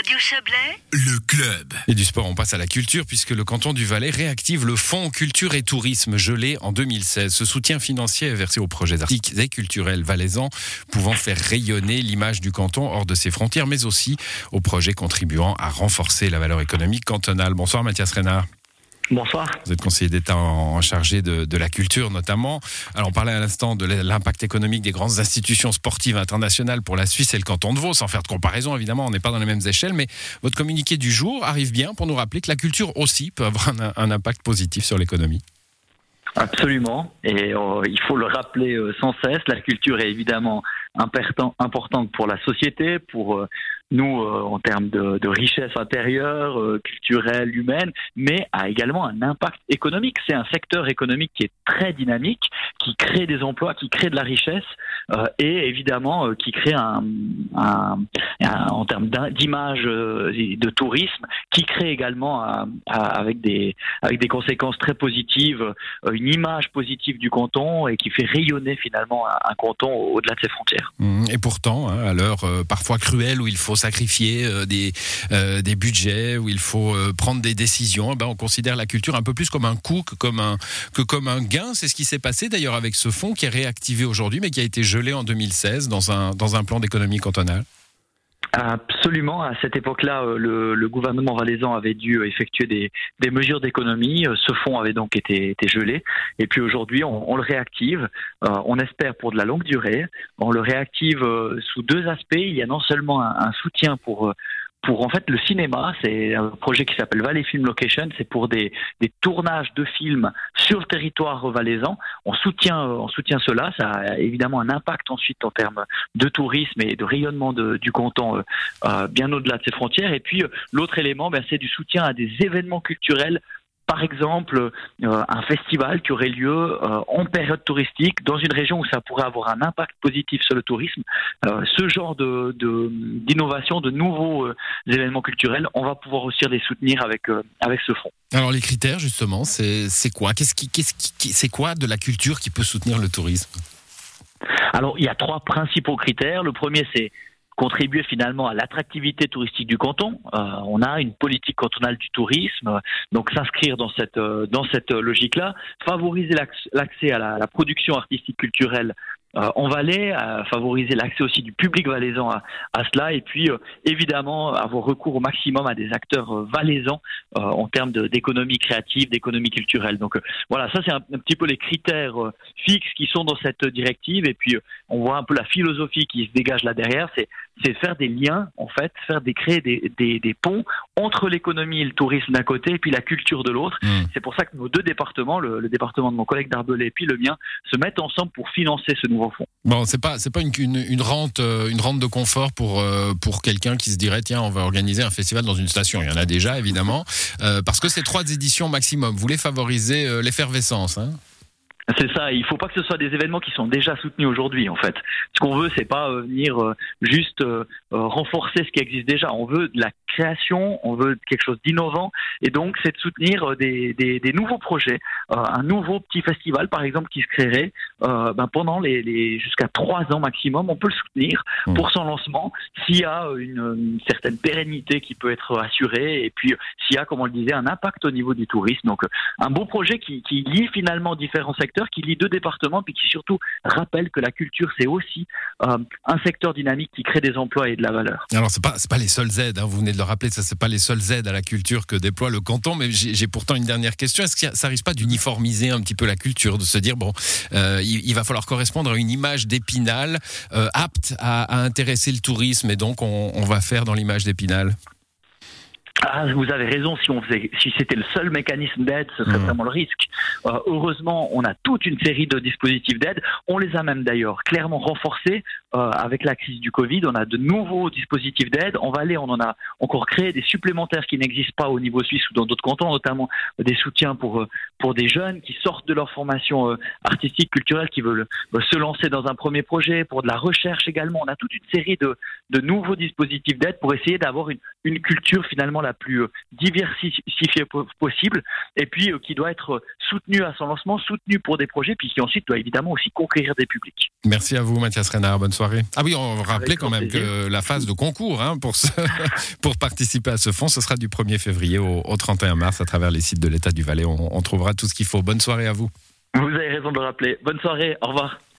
Radio Chablais, Le club. Et du sport, on passe à la culture puisque le canton du Valais réactive le fonds culture et tourisme gelé en 2016. Ce soutien financier est versé aux projets artistiques et culturels valaisans pouvant faire rayonner l'image du canton hors de ses frontières, mais aussi aux projets contribuant à renforcer la valeur économique cantonale. Bonsoir Mathias Renard. Bonsoir. Vous êtes conseiller d'État en chargé de, de, la culture notamment. Alors on parlait à l'instant de l'impact économique des grandes institutions sportives internationales pour la Suisse et le canton de Vaud, sans faire de comparaison évidemment, on n'est pas dans les mêmes échelles, mais votre communiqué du jour arrive bien pour nous rappeler que la culture aussi peut avoir un, un impact positif sur l'économie. Absolument, et euh, il faut le rappeler euh, sans cesse, la culture est évidemment important, importante pour la société, pour euh, nous euh, en termes de, richesse intérieure, euh, culturelle, humaine, mais a également un impact économique. C'est un secteur économique qui est très dynamique, qui crée des emplois, qui crée de la richesse et évidemment qui crée un, en termes d'image de tourisme, qui crée également avec des avec des conséquences très positives, une image positive du canton et qui fait rayonner finalement un, canton au-delà de ses frontières. Mmh. Et pourtant, hein, à l'heure parfois cruelle où il faut sacrifier euh, des, euh, des budgets, où il faut euh, prendre des décisions, eh ben on considère la culture un peu plus comme un coût que comme un, que comme un gain. C'est ce qui s'est passé d'ailleurs avec ce fonds qui est réactivé aujourd'hui, mais qui a été gelé en 2016 dans un, dans un plan d'économie cantonale. Absolument. À cette époque-là, le, le, gouvernement valaisan avait dû effectuer des, des mesures d'économie. Ce fonds avait donc été, gelé. Et puis aujourd'hui, on, le réactive. Euh, on espère pour de la longue durée. On le réactive sous deux aspects. Il y a non seulement un soutien pour pour en fait le cinéma. C'est un projet qui s'appelle Valley Film Location. C'est pour des, des, tournages de films sur le territoire valaisan. On soutient, on soutient cela. Ça a évidemment un impact ensuite en termes de tourisme et de rayonnement du canton euh, euh, bien au-delà de ses frontières. Et puis euh, l'autre élément, ben, c'est du soutien à des événements culturels par exemple euh, un festival qui aurait lieu euh, en période touristique dans une région où ça pourrait avoir un impact positif sur le tourisme. Euh, ce genre de, d'innovation, de, de, nouveaux événements culturels, on va pouvoir aussi les soutenir avec, avec ce fonds. Alors les critères justement, c'est, c'est quoi? Qu'est-ce qui, qu'est-ce qui, C'est quoi de la culture qui peut soutenir le tourisme? Alors il y a trois principaux critères. Le premier c'est contribuer finalement à l'attractivité touristique du canton. Euh, on a une politique cantonale du tourisme, donc s'inscrire dans cette euh, dans cette logique-là, favoriser l'accès à la, la, production artistique culturelle euh, en Valais, à favoriser l'accès aussi du public valaisan à, à cela, et puis euh, évidemment avoir recours au maximum à des acteurs euh, valaisans en termes d'économie créative, d'économie culturelle. Donc voilà, ça c'est un, un, petit peu les critères fixes qui sont dans cette directive, et puis on voit un peu la philosophie qui se dégage là derrière, c'est c'est faire des liens, en fait, faire des créer des, des, des ponts entre l'économie et le tourisme d'un côté, et puis la culture de l'autre. Mmh. C'est pour ça que nos deux départements, le, le département de mon collègue d'Arbelay et puis le mien, se mettent ensemble pour financer ce nouveau fonds. Bon, c'est pas c'est pas une, une, une, rente une rente de confort pour euh, pour quelqu'un qui se dirait tiens on va organiser un festival dans une station. Il y en a déjà évidemment euh, parce que c'est trois éditions maximum. Vous voulez favoriser euh, l'effervescence. Hein? C'est ça. Il faut pas que ce soit des événements qui sont déjà soutenus aujourd'hui, en fait. Ce qu'on veut, c'est pas venir juste renforcer ce qui existe déjà. On veut de la création, on veut quelque chose d'innovant, et donc c'est de soutenir des, des, des nouveaux projets, un nouveau petit festival, par exemple, qui se créerait euh, ben pendant les, les jusqu'à trois ans maximum. On peut le soutenir mmh. pour son lancement s'il y a une, une, certaine pérennité qui peut être assurée, et puis s'il y a, comme on le disait, un impact au niveau du tourisme. Donc un beau projet qui, qui lie finalement différents secteurs, qui lie deux départements, puis qui surtout rappelle que la culture c'est aussi euh, un secteur dynamique qui crée des emplois et de la valeur. Alors c'est pas c'est pas les seules aides, hein, vous venez de le rappeler, ça c'est pas les seules aides à la culture que déploie le canton, mais j'ai pourtant une dernière question. Est-ce que ça risque pas d'uniformiser un petit peu la culture, de se dire bon, euh, il, va falloir correspondre à une image d'Épinal euh, apte à, intéresser le tourisme, et donc on, on va faire dans l'image d'Épinal? Ah, vous avez raison. Si on faisait, si c'était le seul mécanisme d'aide, ce serait mmh. vraiment le risque. Euh, heureusement, on a toute une série de dispositifs d'aide. On les a même d'ailleurs clairement renforcés euh, avec la crise du Covid. On a de nouveaux dispositifs d'aide. En Valais, on en a encore créé des supplémentaires qui n'existent pas au niveau suisse ou dans d'autres cantons, notamment des soutiens pour pour des jeunes qui sortent de leur formation euh, artistique, culturelle, qui veulent euh, se lancer dans un premier projet, pour de la recherche également. On a toute une série de de nouveaux dispositifs d'aide pour essayer d'avoir une une culture finalement la la plus diversifiée possible, et puis qui doit être soutenu à son lancement, soutenu pour des projets, puis qui ensuite doit évidemment aussi conquérir des publics. Merci à vous, Mathias Renard. Bonne soirée. Ah oui, on rappelait quand même que la phase de concours hein, pour, pour participer à ce fonds, ce sera du 1er février au, 31 mars à travers les sites de l'État du Valais. On, on trouvera tout ce qu'il faut. Bonne soirée à vous. Vous avez raison de le rappeler. Bonne soirée. Au revoir.